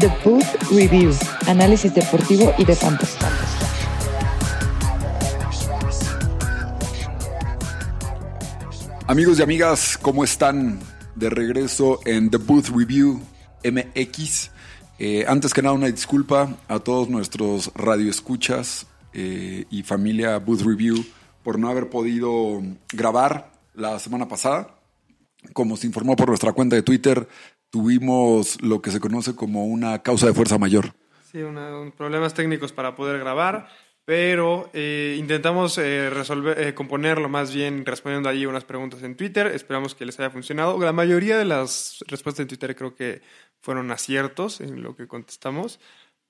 The Booth Review, análisis deportivo y de fantasy. Amigos y amigas, ¿cómo están? De regreso en The Booth Review MX. Eh, antes que nada, una disculpa a todos nuestros radioescuchas eh, y familia Booth Review por no haber podido grabar la semana pasada. Como se informó por nuestra cuenta de Twitter, tuvimos lo que se conoce como una causa de fuerza mayor. Sí, una- un- problemas técnicos para poder grabar, pero eh, intentamos eh, resolver, eh, componerlo más bien respondiendo allí unas preguntas en Twitter. Esperamos que les haya funcionado. La mayoría de las respuestas en Twitter creo que fueron aciertos en lo que contestamos.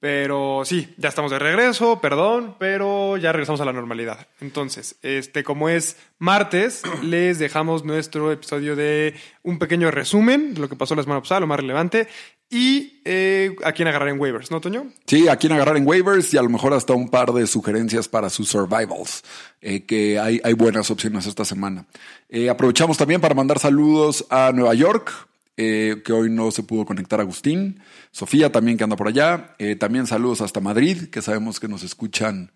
Pero sí, ya estamos de regreso, perdón, pero ya regresamos a la normalidad. Entonces, este, como es martes, les dejamos nuestro episodio de un pequeño resumen de lo que pasó la semana pasada, lo más relevante, y eh, a quién agarrar en waivers, ¿no, Toño? Sí, a quien agarrar en waivers y a lo mejor hasta un par de sugerencias para sus survivals, eh, que hay, hay buenas opciones esta semana. Eh, aprovechamos también para mandar saludos a Nueva York, eh, que hoy no se pudo conectar Agustín, Sofía también que anda por allá, eh, también saludos hasta Madrid, que sabemos que nos escuchan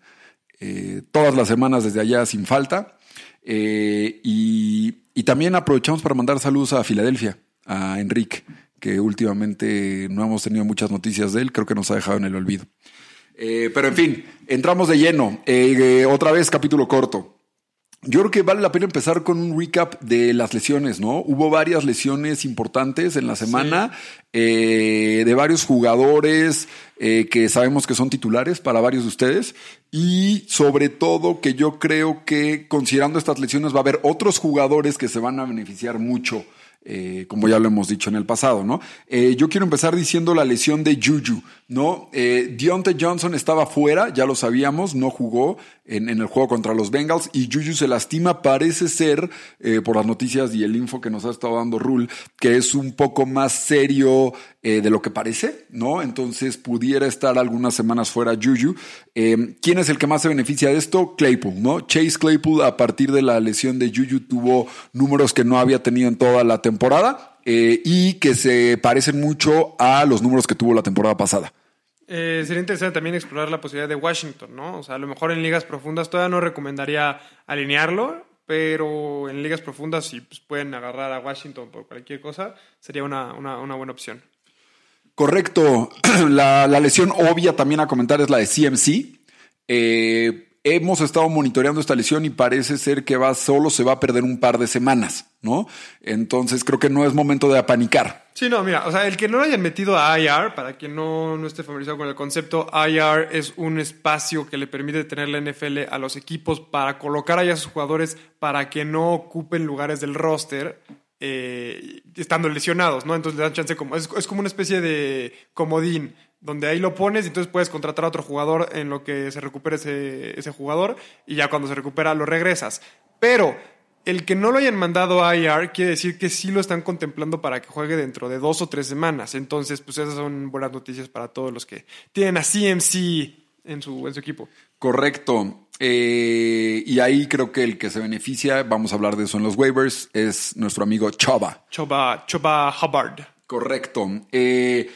eh, todas las semanas desde allá sin falta. Eh, y, también aprovechamos para mandar saludos a Filadelfia, a Enrique, que últimamente no hemos tenido muchas noticias de él, creo que nos ha dejado en el olvido. Pero en fin, entramos de lleno. Otra vez capítulo corto. Yo creo que vale la pena empezar con un recap de las lesiones, ¿no? Hubo varias lesiones importantes en la semana eh, de varios jugadores eh, que sabemos que son titulares para varios de ustedes y sobre todo que yo creo que considerando estas lesiones va a haber otros jugadores que se van a beneficiar mucho. eh, como ya lo hemos dicho en el pasado, ¿no? Eh, yo quiero empezar diciendo la lesión de Juju, ¿no? Eh, Deontay Johnson estaba fuera, ya lo sabíamos, no jugó en, en el juego contra los Bengals y Juju se lastima, parece ser, por las noticias y el info que nos ha estado dando Rule, que es un poco más serio eh, de lo que parece, ¿no? Entonces pudiera estar algunas semanas fuera Juju. Eh, ¿Quién es el que más se beneficia de esto? Claypool, ¿no? Chase Claypool a partir de la lesión de Juju tuvo números que no había tenido en toda la temporada eh, y que se parecen mucho a los números que tuvo la temporada pasada. Eh, sería interesante también explorar la posibilidad de Washington, ¿no? O sea, a lo mejor en ligas profundas todavía no recomendaría alinearlo, pero en ligas profundas si pues, pueden agarrar a Washington por cualquier cosa, sería una, una, buena opción. Correcto. La, la lesión obvia también a comentar es la de CMC. Eh, hemos estado monitoreando esta lesión y parece ser que va solo se va a perder un par de semanas, ¿no? Entonces creo que no es momento de apanicar. Sí, no, mira, o sea, el que no lo hayan metido a IR, para quien no, no esté familiarizado con el concepto, IR es un espacio que le permite tener la NFL a los equipos para colocar allá a sus jugadores para que no ocupen lugares del roster eh, estando lesionados, ¿no? Entonces le dan chance como, es como una especie de comodín, donde ahí lo pones y entonces puedes contratar a otro jugador en lo que se recupere ese, ese jugador y ya cuando se recupera lo regresas. Pero el que no lo hayan mandado a IR quiere decir que sí lo están contemplando para que juegue dentro de dos o tres semanas. Entonces, pues esas son buenas noticias para todos los que tienen a CMC en su, en su equipo. Correcto. Eh, y ahí creo que el que se beneficia, vamos a hablar de eso en los waivers, es nuestro amigo Choba. Choba, Choba Hubbard. Correcto. Eh,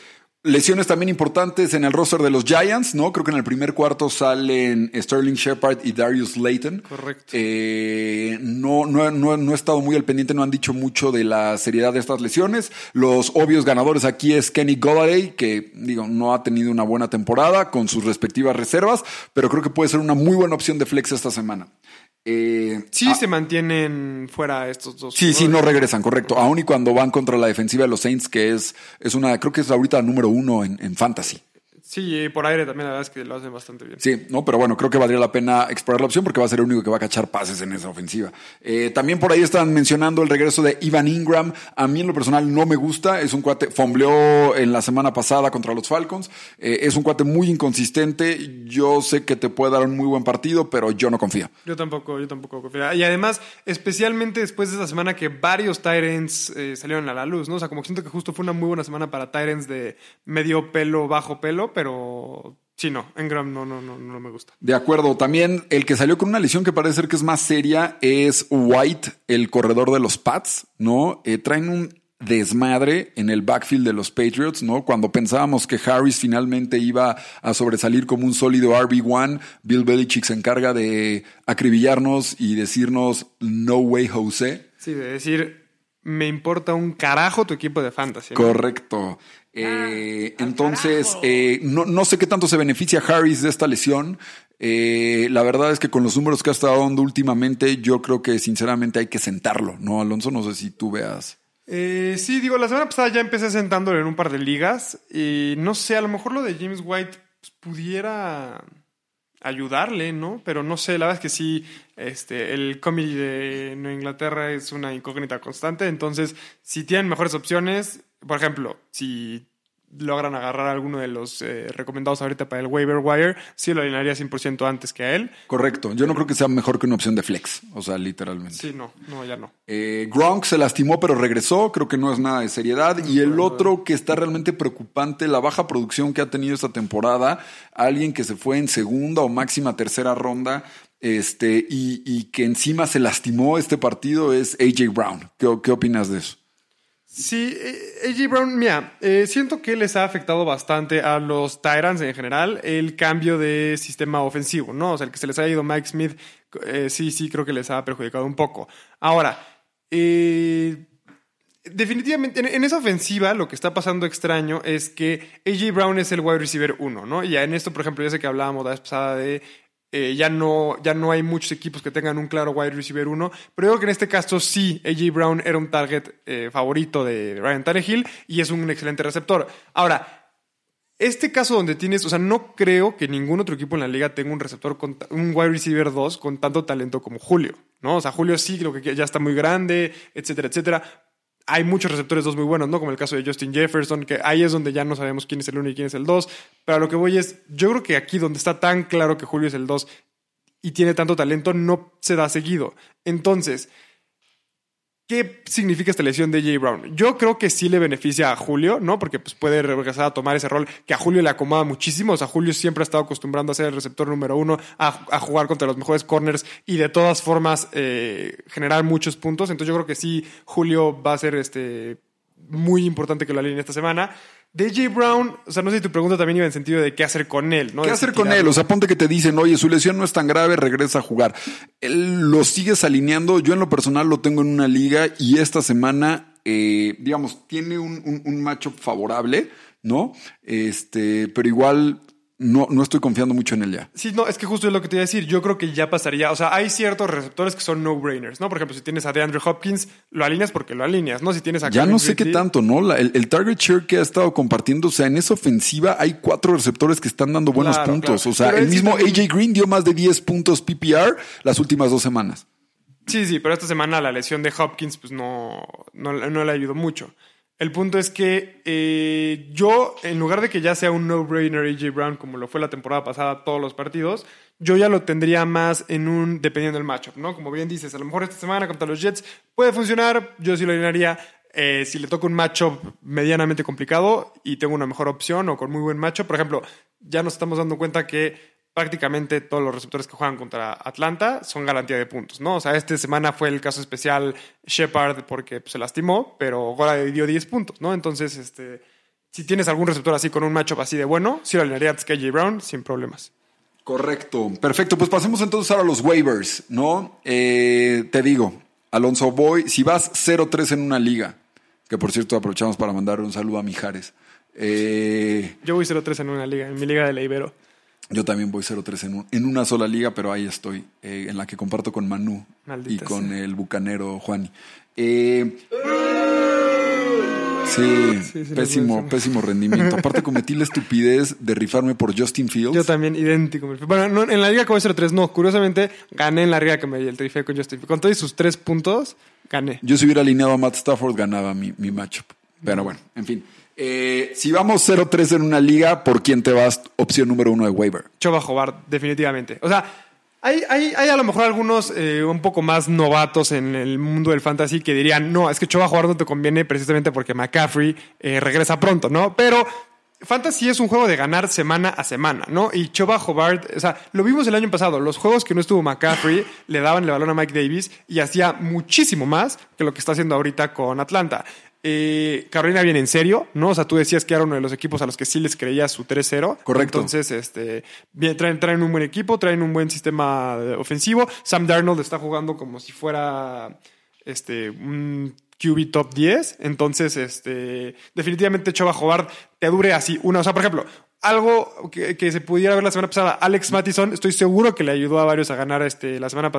lesiones también importantes en el roster de los Giants, ¿no? Creo que en el primer cuarto salen Sterling Shepard y Darius Layton. Correcto. Eh, no, no, no, no he estado muy al pendiente, no han dicho mucho de la seriedad de estas lesiones. Los obvios ganadores aquí es Kenny Golladay, que digo, no ha tenido una buena temporada con sus respectivas reservas, pero creo que puede ser una muy buena opción de flex esta semana. Eh, Sí ah, se mantienen fuera estos dos. Sí, sí, no regresan, correcto. Aún y cuando van contra la defensiva de los Saints, que es, es una, creo que es ahorita la número uno en, en fantasy. Sí, y por aire también la verdad es que lo hacen bastante bien. Sí, no, pero bueno, creo que valdría la pena explorar la opción porque va a ser el único que va a cachar pases en esa ofensiva. Eh, también por ahí están mencionando el regreso de Ivan Ingram. A mí en lo personal no me gusta. Es un cuate, fombleó en la semana pasada contra los Falcons. Eh, es un cuate muy inconsistente. Yo sé que te puede dar un muy buen partido, pero yo no confío. Yo tampoco, yo tampoco confío. Y además, especialmente después de esa semana que varios Tyrants eh, salieron a la luz, ¿no? O sea, como que siento que justo fue una muy buena semana para Tyrants de medio pelo, bajo pelo, pero Sí, no, Engram no, no, no, no me gusta. De acuerdo. También el que salió con una lesión que parece ser que es más seria es White, el corredor de los Pats, ¿no? Eh, traen un desmadre en el backfield de los Patriots, ¿no? Cuando pensábamos que Harris finalmente iba a sobresalir como un sólido RB1, Bill Belichick se encarga de acribillarnos y decirnos no way Jose. Sí, de decir, me importa un carajo tu equipo de fantasy. ¿no? Correcto. Eh, entonces, eh, no, no sé qué tanto se beneficia Harris de esta lesión. Eh, la verdad es que con los números que ha estado dando últimamente, yo creo que sinceramente hay que sentarlo, ¿no, Alonso? No sé si tú veas. Eh, sí, digo, la semana pasada ya empecé sentándolo en un par de ligas y no sé, a lo mejor lo de James White pues, pudiera ayudarle, ¿no? Pero no sé, la verdad es que sí, este, el comedy de Nueva Inglaterra es una incógnita constante, entonces si tienen mejores opciones, por ejemplo, si logran agarrar a alguno de los eh, recomendados ahorita para el waiver wire, sí lo alinearía 100% antes que a él. Correcto. Yo no creo que sea mejor que una opción de flex, o sea, literalmente. Sí, no, no, ya no. Eh, Gronk se lastimó, pero regresó. Creo que no es nada de seriedad. Y el otro que está realmente preocupante, la baja producción que ha tenido esta temporada. Alguien que se fue en segunda o máxima tercera ronda. Este, y, y que encima se lastimó este partido es AJ Brown. ¿Qué, qué opinas de eso? Sí, eh, AJ Brown, mira, eh, siento que les ha afectado bastante a los Tyrants en general el cambio de sistema ofensivo, ¿no? O sea, el que se les ha ido Mike Smith, eh, sí, sí, creo que les ha perjudicado un poco. Ahora, definitivamente en, esa ofensiva lo que está pasando extraño es que AJ Brown es el wide receiver uno, ¿no? Y en esto, por ejemplo, ya sé que hablábamos la vez pasada de eh, ya, no, ya no hay muchos equipos que tengan un claro wide receiver uno, pero yo creo que en este caso sí, AJ Brown era un target eh, favorito de Ryan Tannehill y es un excelente receptor. Ahora, este caso donde tienes, o sea, no creo que ningún otro equipo en la liga tenga un receptor, con, un wide receiver 2 con tanto talento como Julio, ¿no? O sea, Julio sí creo que ya está muy grande, etcétera, etcétera. Hay muchos receptores 2 muy buenos, ¿no? Como el caso de Justin Jefferson, que ahí es donde ya no sabemos quién es el 1 y quién es el 2. Pero a lo que voy es, yo creo que aquí donde está tan claro que Julio es el 2 y tiene tanto talento, no se da seguido. Entonces, ¿Qué significa esta lesión de Jay Brown? Yo creo que sí le beneficia a Julio, ¿no? Porque pues, puede regresar a tomar ese rol que a Julio le acomoda muchísimo. O sea, Julio siempre ha estado acostumbrando a ser el receptor número uno, a, jugar contra los mejores corners y de todas formas eh, generar muchos puntos. Entonces yo creo que sí, Julio va a ser este, muy importante que lo alinee esta semana. De Jay Brown, o sea, no sé si tu pregunta también iba en sentido de qué hacer con él, ¿no? ¿Qué De hacer con tirarlo. él? O sea, ponte que te dicen, oye, su lesión no es tan grave, regresa a jugar. Él lo sigues alineando. Yo en lo personal lo tengo en una liga y esta semana, eh, digamos, tiene un, un, un matchup favorable, ¿no? Este, pero igual no, no estoy confiando mucho en él ya. Sí, no, es que justo es lo que te iba a decir. Yo creo que ya pasaría. O sea, hay ciertos receptores que son no-brainers, ¿no? Por ejemplo, si tienes a DeAndre Hopkins, lo alineas porque lo alineas, ¿no? Si tienes a Ya no sé qué tanto, ¿no? La- el, el target share que ha estado compartiendo, o sea, en esa ofensiva hay cuatro receptores que están dando buenos Claro, puntos. claro. O sea, Pero el mismo AJ Green dio más de 10 puntos PPR las últimas dos semanas. Sí, sí, pero esta semana la lesión de Hopkins, pues no, no, no le ayudó mucho. El punto es que eh, yo, en lugar de que ya sea un no-brainer AJ Brown, como lo fue la temporada pasada, todos los partidos, yo ya lo tendría más en un, dependiendo del matchup, ¿no? Como bien dices, a lo mejor esta semana contra los Jets puede funcionar, yo sí lo alinearía. Eh, si le toca un matchup medianamente complicado y tengo una mejor opción o con muy buen matchup, por ejemplo, ya nos estamos dando cuenta que prácticamente todos los receptores que juegan contra Atlanta son garantía de puntos, ¿no? O sea, esta semana fue el caso especial Shepard porque pues, se lastimó, pero ahora dio 10 puntos, ¿no? Entonces, este, si tienes algún receptor así con un matchup así de bueno, sí lo alinearía antes que AJ Brown sin problemas. Correcto. Perfecto. Pues pasemos entonces ahora a los waivers, ¿no? Eh, te digo, Alonso Boy, si vas 0-3 en una liga, que por cierto aprovechamos para mandar un saludo a Mijares. Eh, Yo voy 0-3 en una liga, en mi liga de la Ibero. Yo también voy 0-3 en, un- en una sola liga, pero ahí estoy, eh, en la que comparto con Manu Maldita y con sea. el bucanero Juani. Eh, sí, Sí, sí, pésimo, pésimo rendimiento. Aparte cometí la estupidez de rifarme por Justin Fields. Yo también, idéntico. Bueno, no, en la liga que voy 0-3, no. Curiosamente, gané en la liga que me el trifé con Justin. Con todos sus tres puntos, gané. Yo si hubiera alineado a Matt Stafford ganaba mi, mi matchup. Pero bueno, en fin. Eh, si vamos 0-3 en una liga, ¿por quién te vas? Opción número uno de waiver. Choba Hobart, definitivamente. O sea, hay, hay, hay a lo mejor algunos eh, un poco más novatos en el mundo del fantasy que dirían, no, es que Choba no te conviene precisamente porque McCaffrey eh, regresa pronto, ¿no? Pero Fantasy es un juego de ganar semana a semana, ¿no? Y Choba Hobart, o sea, lo vimos el año pasado. Los juegos que no estuvo McCaffrey le daban el balón a Mike Davis y hacía muchísimo más que lo que está haciendo ahorita con Atlanta. Eh, Carolina viene en serio, ¿no? O sea, tú decías que era uno de los equipos a los que sí les creía su 3-0. Correcto. Entonces, este, bien, traen, traen un buen equipo, traen un buen sistema eh, ofensivo. Sam Darnold está jugando como si fuera este, un QB top 10. Entonces, este, definitivamente Choba Hobart te dure así una. O sea, por ejemplo, algo que, se pudiera ver la semana pasada, Alex Mattison, estoy seguro que le ayudó a varios a ganar este, la semana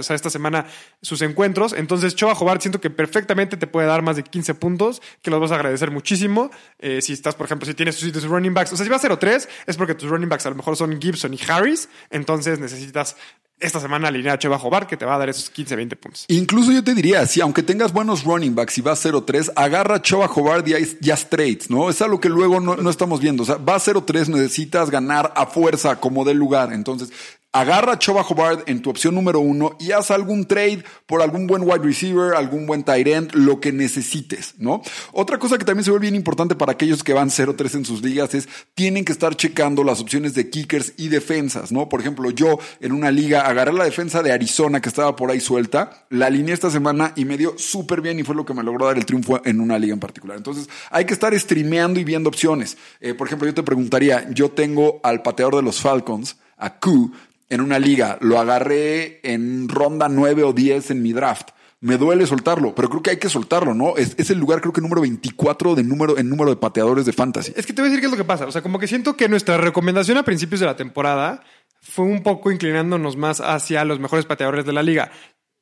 sea, esta semana sus encuentros. Entonces, Choba Hobart siento que perfectamente te puede dar más de 15 puntos, que los vas a agradecer muchísimo. Eh, si estás, por ejemplo, si tienes tus running backs, o sea, si va a 0-3, es porque tus running backs a lo mejor son Gibson y Harris, entonces necesitas esta semana alinear a Cheva Jobar que te va a dar esos 15, 20 puntos. Incluso yo te diría, si aunque tengas buenos running backs y vas 0-3, agarra a Cheva Jobar y ya trades, ¿no? Es algo que luego no, no estamos viendo. O sea, va 0-3, necesitas ganar a fuerza como del lugar. Entonces, Agarra a Choba Hobart en tu opción número uno y haz algún trade por algún buen wide receiver, algún buen tight end, lo que necesites, ¿no? Otra cosa que también se ve bien importante para aquellos que van 0-3 en sus ligas es tienen que estar checando las opciones de kickers y defensas, ¿no? Por ejemplo, yo en una liga agarré la defensa de Arizona que estaba por ahí suelta, la alineé esta semana y me dio súper bien y fue lo que me logró dar el triunfo en una liga en particular. Entonces, hay que estar streameando y viendo opciones. Eh, por ejemplo, yo te preguntaría, yo tengo al pateador de los Falcons, a Q, en una liga, lo agarré en ronda 9 o 10 en mi draft. Me duele soltarlo, pero creo que hay que soltarlo, ¿no? Es, el lugar, creo que número 24 de número, en número de pateadores de fantasy. Es que te voy a decir qué es lo que pasa. O sea, como que siento que nuestra recomendación a principios de la temporada fue un poco inclinándonos más hacia los mejores pateadores de la liga.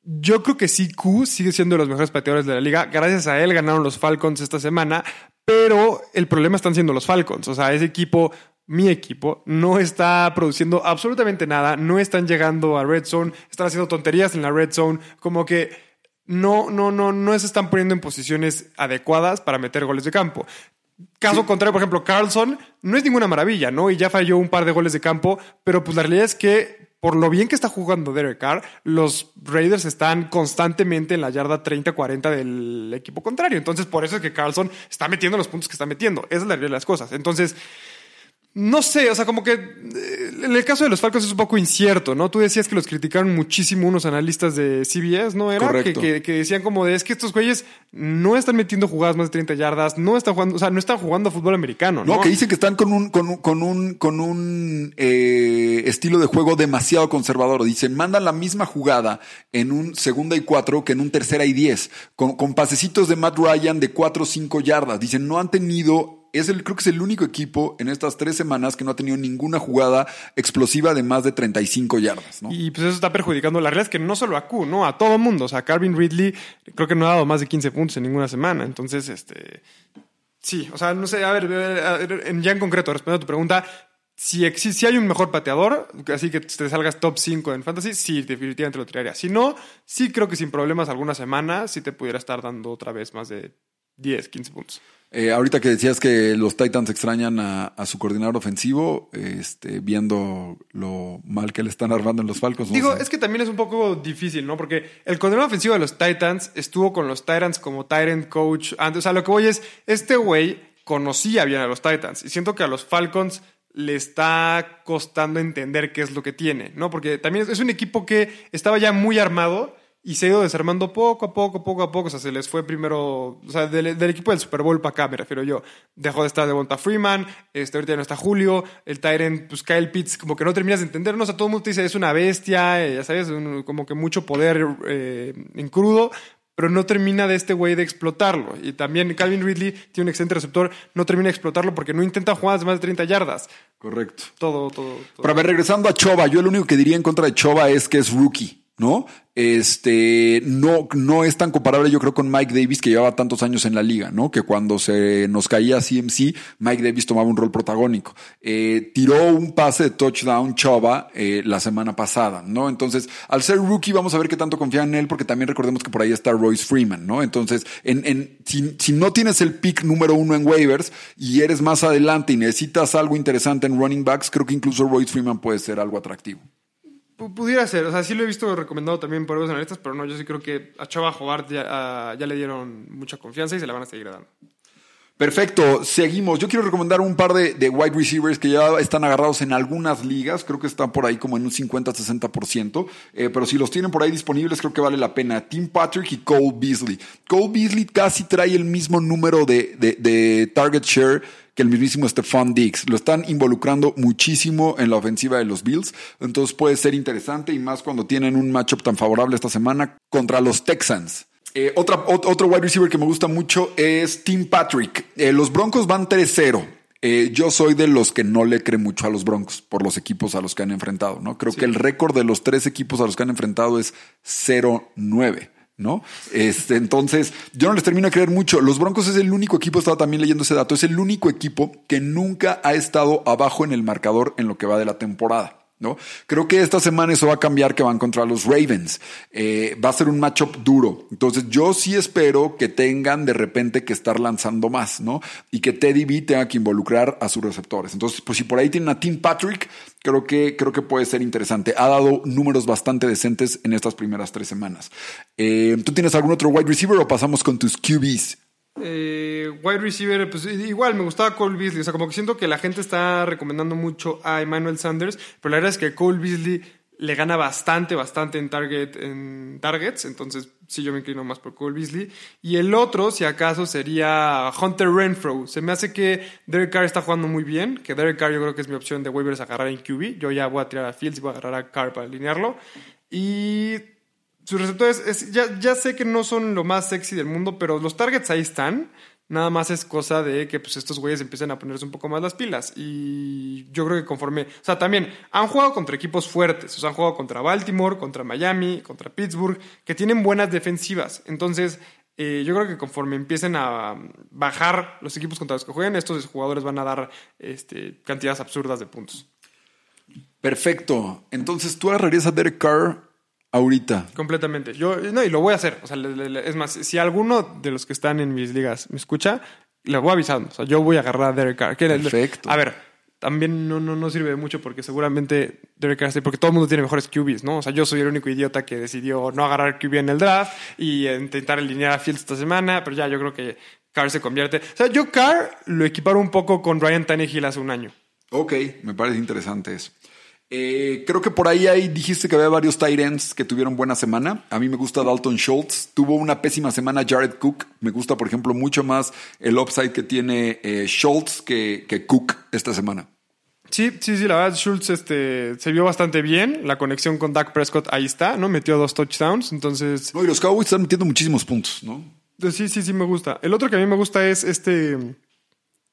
Yo creo que sí, Q sigue siendo de los mejores pateadores de la liga. Gracias a él ganaron los Falcons esta semana, pero el problema están siendo los Falcons. O sea, ese equipo mi equipo no está produciendo absolutamente nada, no están llegando a red zone, están haciendo tonterías en la red zone, como que no, no, no, no se están poniendo en posiciones adecuadas para meter goles de campo. Caso contrario, por ejemplo, Carlson no es ninguna maravilla, ¿no? Y ya falló un par de goles de campo, pero pues la realidad es que por lo bien que está jugando Derek Carr, los Raiders están constantemente en la yarda 30-40 del equipo contrario. Entonces, por eso es que Carlson está metiendo los puntos que está metiendo. Esa es la realidad de las cosas. Entonces, no sé, o sea, como que eh, en el caso de los Falcons es un poco incierto, ¿no? Tú decías que los criticaron muchísimo unos analistas de CBS, ¿no? Era Correcto. Que, que, decían como de, es que estos güeyes no están metiendo jugadas más de 30 yardas, no están jugando, o sea, no están jugando fútbol americano, ¿no? No, que dicen que están con un, con un, con un, con un eh, estilo de juego demasiado conservador. Dicen, mandan la misma jugada en un segunda y cuatro que en un tercera y diez, con, con pasecitos de Matt Ryan de cuatro o cinco yardas. Dicen, no han tenido es el, creo que es el único equipo en estas tres semanas que no ha tenido ninguna jugada explosiva de más de 35 yardas. Y pues eso está perjudicando. La realidad es que no solo a Q, ¿no? A todo mundo. O sea, Calvin Ridley creo que no ha dado más de 15 puntos en ninguna semana. Entonces, este. Sí, o sea, no sé, a ver, ya en concreto, respondiendo a tu pregunta, si, existe, si hay un mejor pateador, así que te salgas top 5 en fantasy, sí, definitivamente lo tiraría. Si no, sí creo que sin problemas alguna semana sí te pudiera estar dando otra vez más de 10, 15 puntos. Eh, ahorita que decías que los Titans extrañan a, a, su coordinador ofensivo, este, viendo lo mal que le están armando en los Falcons. Digo, es que también es un poco difícil, ¿no? Porque el coordinador ofensivo de los Titans estuvo con los Titans como Tyrant coach antes. O sea, lo que voy es, este güey conocía bien a los Titans y siento que a los Falcons le está costando entender qué es lo que tiene, ¿no? Porque también es un equipo que estaba ya muy armado y se ha ido desarmando poco a poco, poco a poco. O sea, se les fue primero, o sea, del, del equipo del Super Bowl para acá, me refiero yo. Dejó de estar de Bonta Freeman, este, ahorita ya no está Julio, el Tyrant, pues Kyle Pitts, como que no terminas de entendernos. O sea, todo el mundo te dice, es una bestia, eh, ya sabes, un, como que mucho poder eh, en crudo, pero no termina de este güey de explotarlo. Y también Calvin Ridley tiene un excelente receptor, no termina de explotarlo porque no intenta jugadas de más de 30 yardas. Correcto. Todo, todo, todo. Pero a ver, regresando a Choba, yo lo único que diría en contra de Choba es que es rookie. ¿No? Este, no, no es tan comparable, yo creo, con Mike Davis, que llevaba tantos años en la liga, ¿no? Que cuando se nos caía CMC, Mike Davis tomaba un rol protagónico. Eh, tiró un pase de touchdown Chova eh, la semana pasada, ¿no? Entonces, al ser rookie, vamos a ver qué tanto confía en él, porque también recordemos que por ahí está Royce Freeman, ¿no? Entonces, en, en, si, si no tienes el pick número uno en waivers y eres más adelante y necesitas algo interesante en running backs, creo que incluso Royce Freeman puede ser algo atractivo. Pudiera ser, o sea, sí lo he visto recomendado también por otros analistas, pero no, yo sí creo que a Chava Hobart ya, le dieron mucha confianza y se la van a seguir dando. Perfecto, seguimos. Yo quiero recomendar un par de, de, wide receivers que ya están agarrados en algunas ligas. Creo que están por ahí como en un 50-60%. Eh, pero si los tienen por ahí disponibles, creo que vale la pena. Tim Patrick y Cole Beasley. Cole Beasley casi trae el mismo número de, de, de target share que el mismísimo Stephon Diggs. Lo están involucrando muchísimo en la ofensiva de los Bills. Entonces puede ser interesante y más cuando tienen un matchup tan favorable esta semana contra los Texans. Eh, otra, otro wide receiver que me gusta mucho es Tim Patrick. Eh, los Broncos van 3-0. Eh, yo soy de los que no le cree mucho a los Broncos por los equipos a los que han enfrentado, ¿no? Creo que el récord de los tres equipos a los que han enfrentado es 0-9. ¿No? Este, entonces, yo no les termino de creer mucho. Los Broncos es el único equipo, estaba también leyendo ese dato, es el único equipo que nunca ha estado abajo en el marcador en lo que va de la temporada. ¿No? Creo que esta semana eso va a cambiar, que van contra los Ravens. Eh, va a ser un matchup duro. Entonces yo sí espero que tengan de repente que estar lanzando más, ¿no? Y que Teddy B tenga que involucrar a sus receptores. Entonces, pues si por ahí tienen a Tim Patrick, creo que, creo que puede ser interesante. Ha dado números bastante decentes en estas primeras tres semanas. Eh, ¿Tú tienes algún otro wide receiver o pasamos con tus QBs? Eh, wide receiver, pues igual me gustaba Cole Beasley. O sea, como que siento que la gente está recomendando mucho a Emmanuel Sanders, pero la verdad es que Cole Beasley le gana bastante, bastante en, target, en targets. Entonces, sí, yo me inclino más por Cole Beasley. Y el otro, si acaso, sería Hunter Renfro. Se me hace que Derek Carr está jugando muy bien. Que Derek Carr yo creo que es mi opción de waivers agarrar en QB. Yo ya voy a tirar a Fields y voy a agarrar a Carr para alinearlo. Y sus receptores, ya, ya sé que no son lo más sexy del mundo, pero los targets ahí están. Nada más es cosa de que pues, estos güeyes empiecen a ponerse un poco más las pilas. Y yo creo que conforme. O sea, también han jugado contra equipos fuertes. O sea, han jugado contra Baltimore, contra Miami, contra Pittsburgh, que tienen buenas defensivas. Entonces, eh, yo creo que conforme empiecen a bajar los equipos contra los que jueguen, estos jugadores van a dar este, cantidades absurdas de puntos. Perfecto. Entonces, ¿tú agarrarías a Derek Carr Ahorita. Completamente. Yo, no, y lo voy a hacer. O sea, es más, si alguno de los que están en mis ligas me escucha, le voy avisando. O sea, yo voy a agarrar a Derek Carr. Perfecto. A ver, también no, no, no sirve mucho porque seguramente Derek Carr, porque todo el mundo tiene mejores QBs, ¿no? O sea, yo soy el único idiota que decidió no agarrar QB en el draft y intentar alinear a Fields esta semana, pero ya yo creo que Carr se convierte. O sea, yo Carr lo equiparo un poco con Ryan Tannehill hace un año. Ok, me parece interesante eso. Eh, creo que por ahí, ahí dijiste que había varios tight ends que tuvieron buena semana. A mí me gusta Dalton Schultz. Tuvo una pésima semana Jared Cook. Me gusta, por ejemplo, mucho más el upside que tiene eh, Schultz que, que, Cook esta semana. Sí, sí, sí, la verdad, Schultz este, se vio bastante bien. La conexión con Dak Prescott ahí está, ¿no? Metió dos touchdowns, entonces... No, y los Cowboys están metiendo muchísimos puntos, ¿no? Sí, sí, sí, me gusta. El otro que a mí me gusta es este...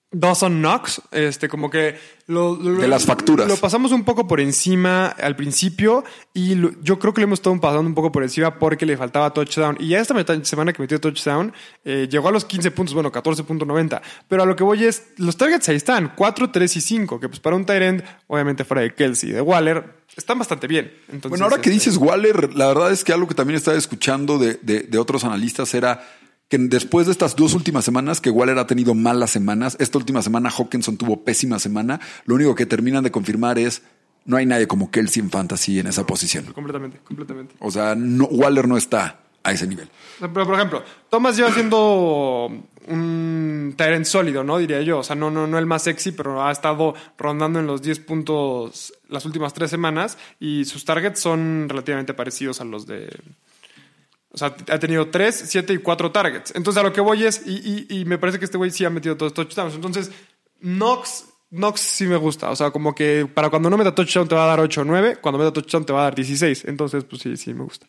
Dawson Knox, este, como que lo, de las facturas. Lo pasamos un poco por encima al principio y yo creo que lo hemos estado pasando un poco por encima porque le faltaba touchdown. Y ya esta semana que metió touchdown, eh, llegó a los 15 puntos, bueno, 14.90. Pero a lo que voy es, los targets ahí están, 4, 3 y 5, que pues para un tight end, obviamente fuera de Kelsey, de Waller, están bastante bien. Entonces, bueno, ahora que este dices Waller, la verdad es que algo que también estaba escuchando de, de, de otros analistas era que después de estas dos últimas semanas, que Waller ha tenido malas semanas, esta última semana Hawkinson tuvo pésima semana, lo único que terminan de confirmar es no hay nadie como Kelsey en fantasy en esa posición. Completamente, completamente. O sea, no, Waller no está a ese nivel. Pero, por ejemplo, Thomas lleva siendo un Tyrant sólido, ¿no? Diría yo. O sea, no, no, no el más sexy, pero ha estado rondando en los 10 puntos las últimas tres semanas y sus targets son relativamente parecidos a los de, o sea, ha tenido 3, 7 y 4 targets. Entonces, a lo que voy es, y, y, me parece que este güey sí ha metido todos touchdowns. Entonces, Knox, Knox sí me gusta. O sea, como que para cuando no meta touchdown te va a dar 8 o 9, cuando meta touchdown te va a dar 16. Entonces, pues sí, sí me gusta.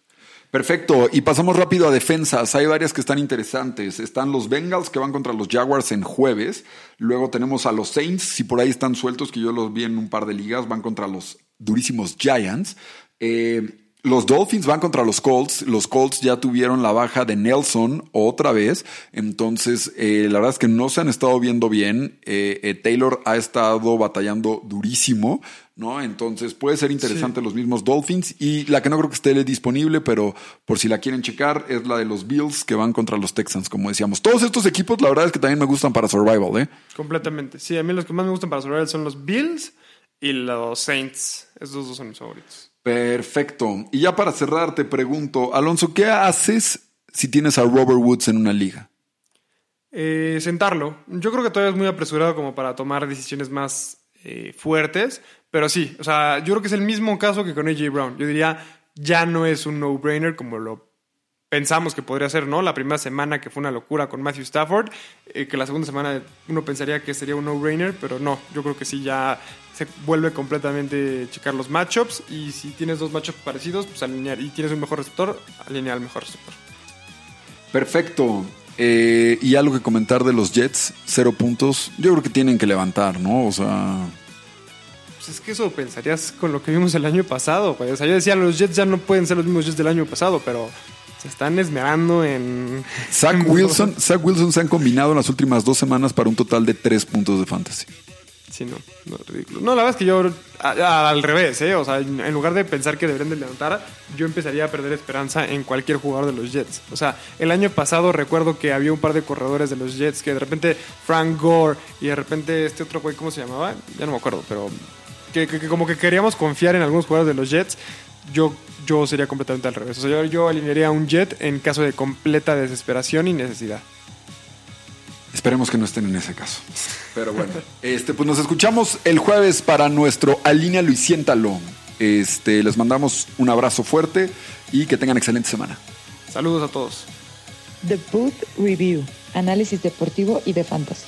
Perfecto. Y pasamos rápido a defensas. Hay varias que están interesantes. Están los Bengals que van contra los Jaguars en jueves. Luego tenemos a los Saints, si por ahí están sueltos, que yo los vi en un par de ligas, van contra los durísimos Giants. Eh, los Dolphins van contra los Colts. Los Colts ya tuvieron la baja de Nelson otra vez. Entonces, eh, la verdad es que no se han estado viendo bien. Eh, eh, Taylor ha estado batallando durísimo, ¿no? Entonces, puede ser interesante los mismos Dolphins. Y la que no creo que esté disponible, pero por si la quieren checar, es la de los Bills que van contra los Texans, como decíamos. Todos estos equipos, la verdad es que también me gustan para Survival, ¿eh? Completamente. Sí, a mí los que más me gustan para Survival son los Bills y los Saints. Esos dos son mis favoritos. Perfecto. Y ya para cerrar, te pregunto, Alonso, ¿qué haces si tienes a Robert Woods en una liga? Eh, sentarlo. Yo creo que todavía es muy apresurado como para tomar decisiones más eh, fuertes, pero sí, o sea, yo creo que es el mismo caso que con AJ Brown. Yo diría, ya no es un no-brainer como lo pensamos que podría ser, ¿no? La primera semana que fue una locura con Matthew Stafford, eh, que la segunda semana uno pensaría que sería un no-brainer, pero no, yo creo que sí ya se vuelve completamente checar los matchups y si tienes dos matchups parecidos, pues alinear y tienes un mejor receptor, alinear al mejor receptor. Perfecto. Eh, y algo que comentar de los Jets, cero puntos. Yo creo que tienen que levantar, ¿no? O sea, Pues es que eso pensarías con lo que vimos el año pasado, güey. O sea, yo decía, los Jets ya no pueden ser los mismos Jets del año pasado, pero se están esmerando en... Zach Wilson, Zach Wilson se han combinado en las últimas dos semanas para un total de tres puntos de fantasy. Sí, no, no, es ridículo. No, la verdad es que yo, a- a- al revés, ¿eh? O sea, en en lugar de pensar que deberían de levantar, yo empezaría a perder esperanza en cualquier jugador de los Jets. O sea, el año pasado recuerdo que había un par de corredores de los Jets que de repente Frank Gore y de repente este otro güey, ¿cómo se llamaba? Ya no me acuerdo, pero que, que- que como que queríamos confiar en algunos jugadores de los Jets. Yo, yo sería completamente al revés. O sea, yo, yo alinearía un Jet en caso de completa desesperación y necesidad. Esperemos que no estén en ese caso. Pero bueno, este, pues nos escuchamos el jueves para nuestro Alínealo y Siéntalo. Este, les mandamos un abrazo fuerte y que tengan excelente semana. Saludos a todos. The Boot Review. Análisis deportivo y de fantasy.